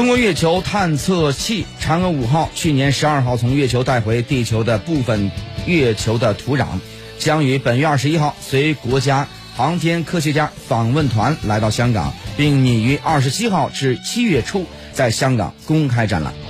中国月球探测器嫦娥五号去年十二号从月球带回地球的部分月球的土壤。将于本月二十一号随国家航天科学家访问团来到香港并拟于二十七号至七月初在香港公开展览。